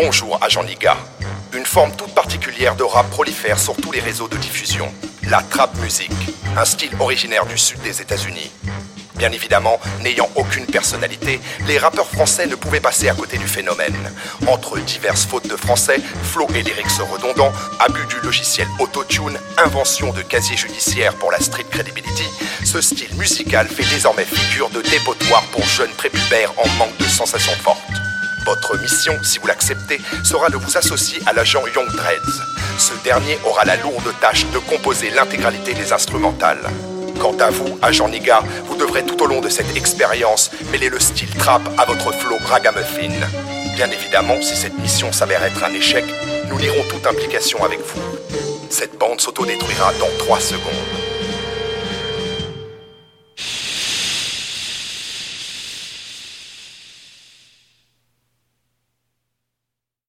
Bonjour, agent Niga. Une forme toute particulière de rap prolifère sur tous les réseaux de diffusion. La trap music, un style originaire du sud des États-Unis. Bien évidemment, n'ayant aucune personnalité, les rappeurs français ne pouvaient passer à côté du phénomène. Entre diverses fautes de français, flots et lyrics redondants, abus du logiciel autotune, invention de casier judiciaire pour la street credibility, ce style musical fait désormais figure de dépotoir pour jeunes prépubères en manque de sensations fortes. Votre mission, si vous l'acceptez, sera de vous associer à l'agent Young Dreads. Ce dernier aura la lourde tâche de composer l'intégralité des instrumentales. Quant à vous, agent Niga, vous devrez tout au long de cette expérience mêler le style trap à votre flow ragamuffin. Bien évidemment, si cette mission s'avère être un échec, nous nierons toute implication avec vous. Cette bande s'autodétruira dans 3 secondes.